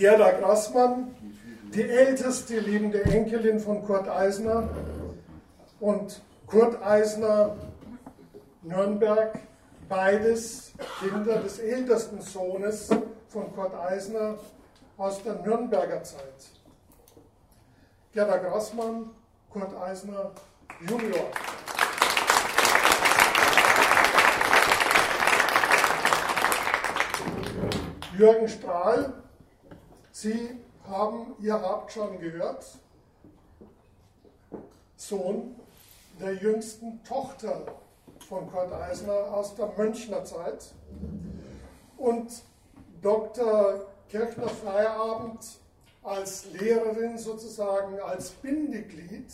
Gerda Grassmann, die älteste lebende Enkelin von Kurt Eisner und Kurt Eisner, Nürnberg, beides Kinder des ältesten Sohnes von Kurt Eisner aus der Nürnberger Zeit. Gerda Grassmann, Kurt Eisner, Junior. Jürgen Strahl, Sie haben, ihr habt schon gehört, Sohn der jüngsten Tochter von Kurt Eisner aus der Münchner Zeit. Und Dr. Kirchner Feierabend als Lehrerin sozusagen, als Bindeglied.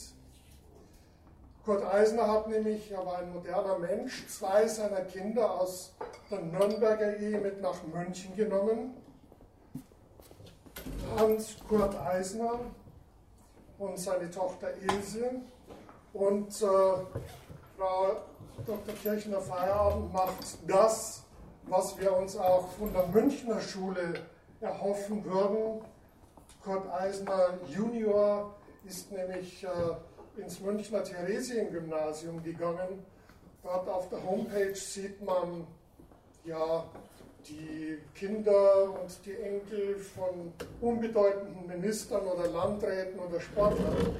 Kurt Eisner hat nämlich, er war ein moderner Mensch, zwei seiner Kinder aus der Nürnberger Ehe mit nach München genommen. Hans Kurt Eisner und seine Tochter Ilse. Und äh, Frau Dr. Kirchner Feierabend macht das, was wir uns auch von der Münchner Schule erhoffen würden. Kurt Eisner Junior ist nämlich äh, ins Münchner Theresiengymnasium gegangen. Dort auf der Homepage sieht man ja die Kinder und die Enkel von unbedeutenden Ministern oder Landräten oder Sportlern.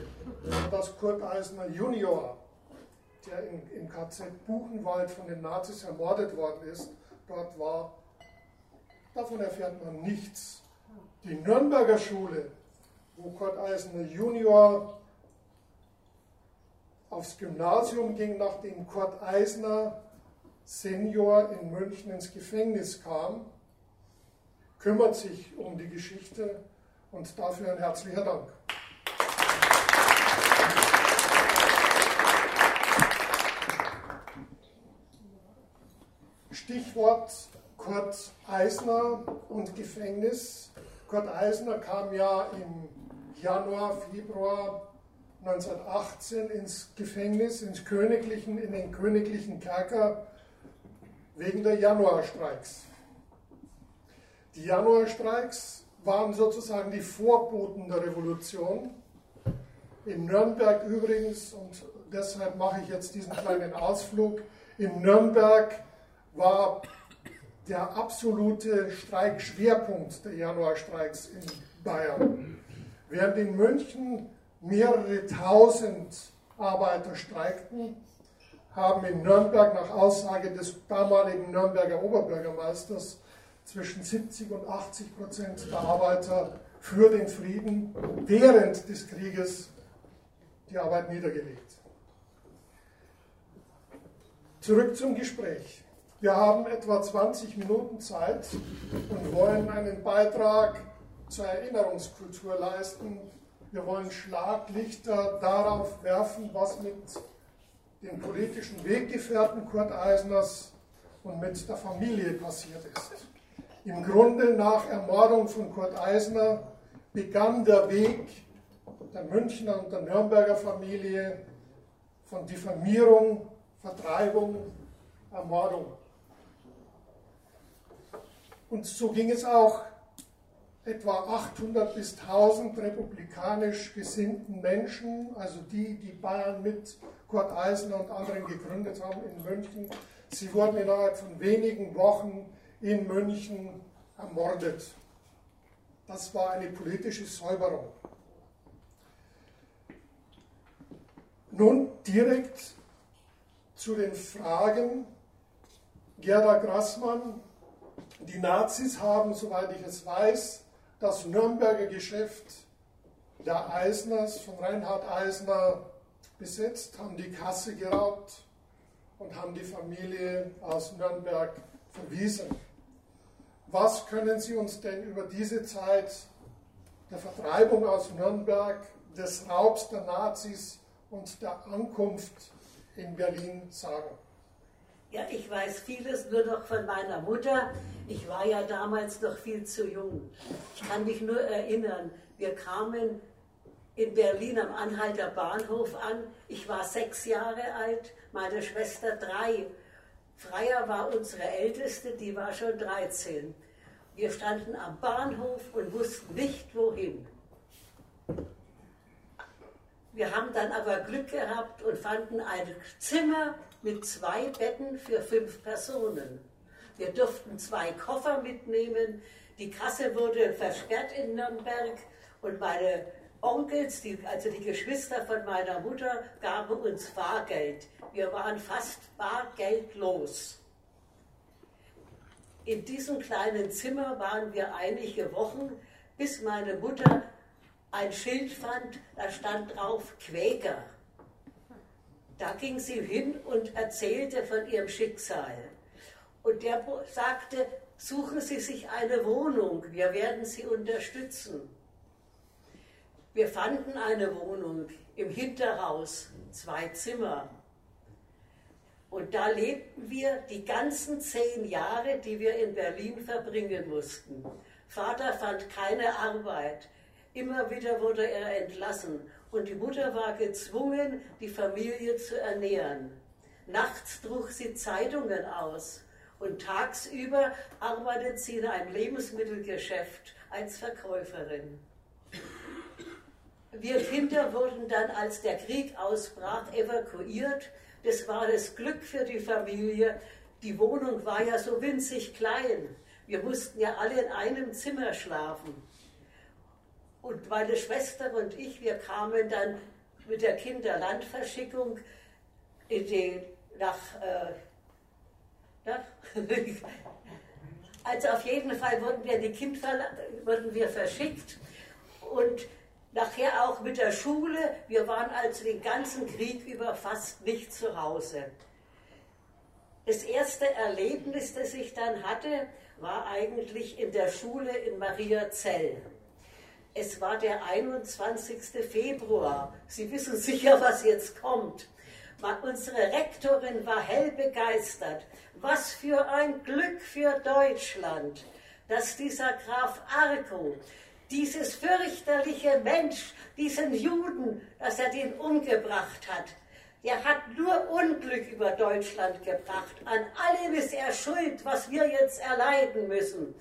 Das Kurt Eisner Junior der in, im KZ Buchenwald von den Nazis ermordet worden ist, dort war, davon erfährt man nichts. Die Nürnberger Schule, wo Kurt Eisner Junior aufs Gymnasium ging, nachdem Kurt Eisner Senior in München ins Gefängnis kam, kümmert sich um die Geschichte und dafür ein herzlicher Dank. Stichwort Kurt Eisner und Gefängnis. Kurt Eisner kam ja im Januar, Februar 1918 ins Gefängnis, ins Königlichen, in den königlichen Kerker wegen der Januarstreiks. Die Januarstreiks waren sozusagen die Vorboten der Revolution. In Nürnberg übrigens, und deshalb mache ich jetzt diesen kleinen Ausflug, in Nürnberg war der absolute Streikschwerpunkt der Januarstreiks in Bayern. Während in München mehrere tausend Arbeiter streikten, haben in Nürnberg nach Aussage des damaligen Nürnberger Oberbürgermeisters zwischen 70 und 80 Prozent der Arbeiter für den Frieden während des Krieges die Arbeit niedergelegt. Zurück zum Gespräch. Wir haben etwa 20 Minuten Zeit und wollen einen Beitrag zur Erinnerungskultur leisten. Wir wollen Schlaglichter darauf werfen, was mit den politischen Weggefährten Kurt Eisners und mit der Familie passiert ist. Im Grunde nach Ermordung von Kurt Eisner begann der Weg der Münchner und der Nürnberger Familie von Diffamierung, Vertreibung, Ermordung. Und so ging es auch etwa 800 bis 1000 republikanisch gesinnten Menschen, also die, die Bayern mit Kurt Eisner und anderen gegründet haben in München. Sie wurden innerhalb von wenigen Wochen in München ermordet. Das war eine politische Säuberung. Nun direkt zu den Fragen. Gerda Grassmann die Nazis haben, soweit ich es weiß, das Nürnberger Geschäft der Eisners, von Reinhard Eisner, besetzt, haben die Kasse geraubt und haben die Familie aus Nürnberg verwiesen. Was können Sie uns denn über diese Zeit der Vertreibung aus Nürnberg, des Raubs der Nazis und der Ankunft in Berlin sagen? Ja, ich weiß vieles nur noch von meiner Mutter. Ich war ja damals noch viel zu jung. Ich kann mich nur erinnern, wir kamen in Berlin am Anhalter Bahnhof an. Ich war sechs Jahre alt, meine Schwester drei. Freier war unsere Älteste, die war schon 13. Wir standen am Bahnhof und wussten nicht wohin. Wir haben dann aber Glück gehabt und fanden ein Zimmer mit zwei Betten für fünf Personen. Wir durften zwei Koffer mitnehmen. Die Kasse wurde versperrt in Nürnberg und meine Onkels, die, also die Geschwister von meiner Mutter, gaben uns Fahrgeld. Wir waren fast bargeldlos. In diesem kleinen Zimmer waren wir einige Wochen, bis meine Mutter ein Schild fand, da stand drauf Quäker. Da ging sie hin und erzählte von ihrem Schicksal. Und der sagte, suchen Sie sich eine Wohnung, wir werden Sie unterstützen. Wir fanden eine Wohnung im Hinterhaus, zwei Zimmer. Und da lebten wir die ganzen zehn Jahre, die wir in Berlin verbringen mussten. Vater fand keine Arbeit. Immer wieder wurde er entlassen. Und die Mutter war gezwungen, die Familie zu ernähren. Nachts trug sie Zeitungen aus. Und tagsüber arbeitet sie in einem Lebensmittelgeschäft als Verkäuferin. Wir Kinder wurden dann, als der Krieg ausbrach, evakuiert. Das war das Glück für die Familie. Die Wohnung war ja so winzig klein. Wir mussten ja alle in einem Zimmer schlafen. Und meine Schwester und ich, wir kamen dann mit der Kinderlandverschickung in die, nach, äh, nach also auf jeden Fall wurden wir die Kind wurden wir verschickt und nachher auch mit der Schule. Wir waren also den ganzen Krieg über fast nicht zu Hause. Das erste Erlebnis, das ich dann hatte, war eigentlich in der Schule in Mariazell. Es war der 21. Februar. Sie wissen sicher, was jetzt kommt. Unsere Rektorin war hell begeistert. Was für ein Glück für Deutschland, dass dieser Graf Arco dieses fürchterliche Mensch, diesen Juden, dass er den umgebracht hat, der hat nur Unglück über Deutschland gebracht. An allem ist er schuld, was wir jetzt erleiden müssen.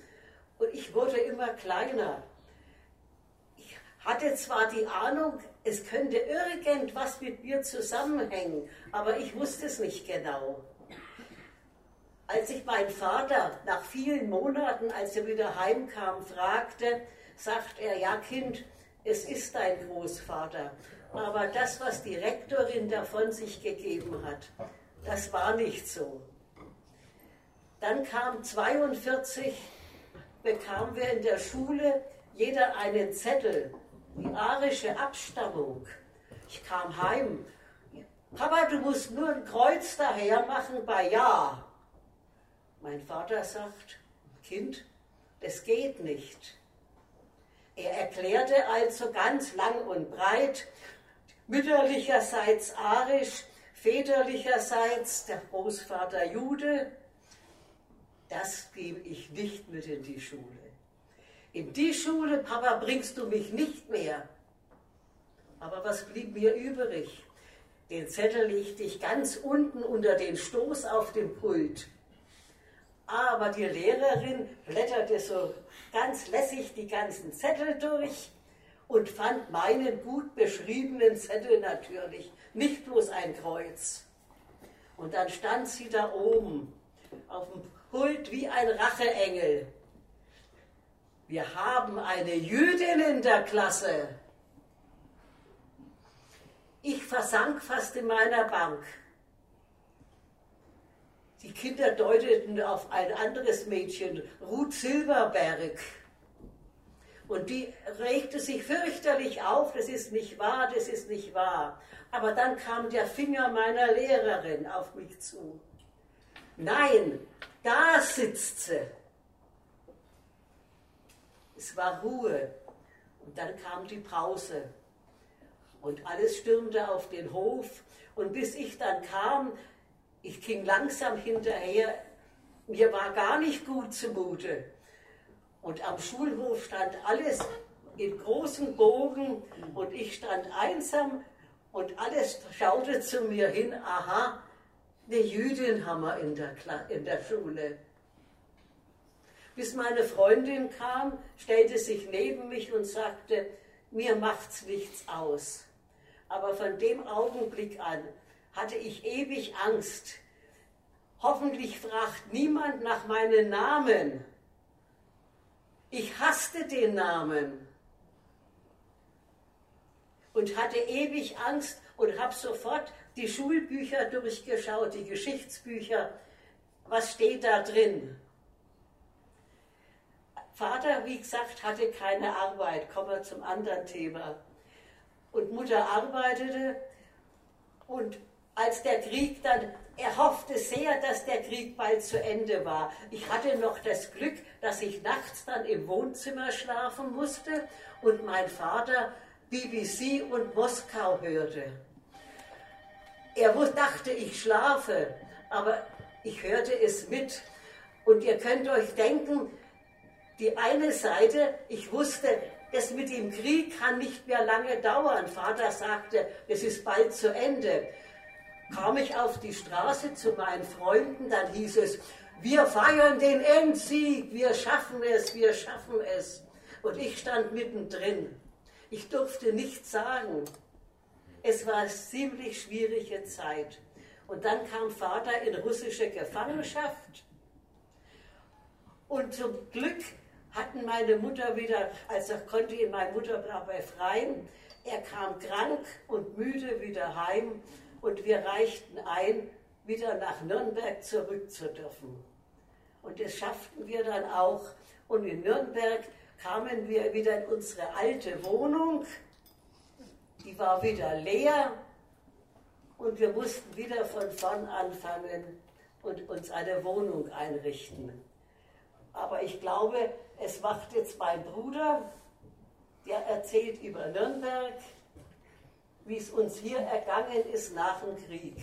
Und ich wurde immer kleiner. Hatte zwar die Ahnung, es könnte irgendwas mit mir zusammenhängen, aber ich wusste es nicht genau. Als ich meinen Vater nach vielen Monaten, als er wieder heimkam, fragte, sagt er, ja Kind, es ist dein Großvater. Aber das, was die Rektorin davon sich gegeben hat, das war nicht so. Dann kam 42, bekamen wir in der Schule jeder einen Zettel, die arische Abstammung. Ich kam heim. Papa, du musst nur ein Kreuz daher machen bei Ja. Mein Vater sagt, Kind, es geht nicht. Er erklärte also ganz lang und breit, mütterlicherseits arisch, väterlicherseits der Großvater Jude, das gebe ich nicht mit in die Schule. In die Schule, Papa, bringst du mich nicht mehr. Aber was blieb mir übrig? Den Zettel legte ich ganz unten unter den Stoß auf dem Pult. Aber die Lehrerin blätterte so ganz lässig die ganzen Zettel durch und fand meinen gut beschriebenen Zettel natürlich, nicht bloß ein Kreuz. Und dann stand sie da oben auf dem Pult wie ein Racheengel. Wir haben eine Jüdin in der Klasse. Ich versank fast in meiner Bank. Die Kinder deuteten auf ein anderes Mädchen, Ruth Silberberg. Und die regte sich fürchterlich auf, das ist nicht wahr, das ist nicht wahr. Aber dann kam der Finger meiner Lehrerin auf mich zu. Nein, da sitzt sie. Es war Ruhe. Und dann kam die Pause. Und alles stürmte auf den Hof. Und bis ich dann kam, ich ging langsam hinterher. Mir war gar nicht gut zumute. Und am Schulhof stand alles in großen Bogen und ich stand einsam und alles schaute zu mir hin. Aha, eine Jüdin haben wir in der, in der Schule. Bis meine Freundin kam, stellte sich neben mich und sagte, mir macht's nichts aus. Aber von dem Augenblick an hatte ich ewig Angst. Hoffentlich fragt niemand nach meinem Namen. Ich hasste den Namen und hatte ewig Angst und habe sofort die Schulbücher durchgeschaut, die Geschichtsbücher. Was steht da drin? Vater, wie gesagt, hatte keine Arbeit. Kommen wir zum anderen Thema. Und Mutter arbeitete und als der Krieg dann, er hoffte sehr, dass der Krieg bald zu Ende war. Ich hatte noch das Glück, dass ich nachts dann im Wohnzimmer schlafen musste und mein Vater BBC und Moskau hörte. Er dachte, ich schlafe, aber ich hörte es mit. Und ihr könnt euch denken, die eine Seite, ich wusste, das mit dem Krieg kann nicht mehr lange dauern. Vater sagte, es ist bald zu Ende. Kam ich auf die Straße zu meinen Freunden, dann hieß es, wir feiern den Endsieg, wir schaffen es, wir schaffen es. Und ich stand mittendrin. Ich durfte nichts sagen. Es war eine ziemlich schwierige Zeit. Und dann kam Vater in russische Gefangenschaft. Und zum Glück hatten meine Mutter wieder, also konnte ihn meine Mutter befreien. Er kam krank und müde wieder heim und wir reichten ein, wieder nach Nürnberg zurück zu dürfen. Und das schafften wir dann auch. Und in Nürnberg kamen wir wieder in unsere alte Wohnung. Die war wieder leer und wir mussten wieder von vorn anfangen und uns eine Wohnung einrichten. Aber ich glaube, es macht jetzt mein Bruder, der erzählt über Nürnberg, wie es uns hier ergangen ist nach dem Krieg.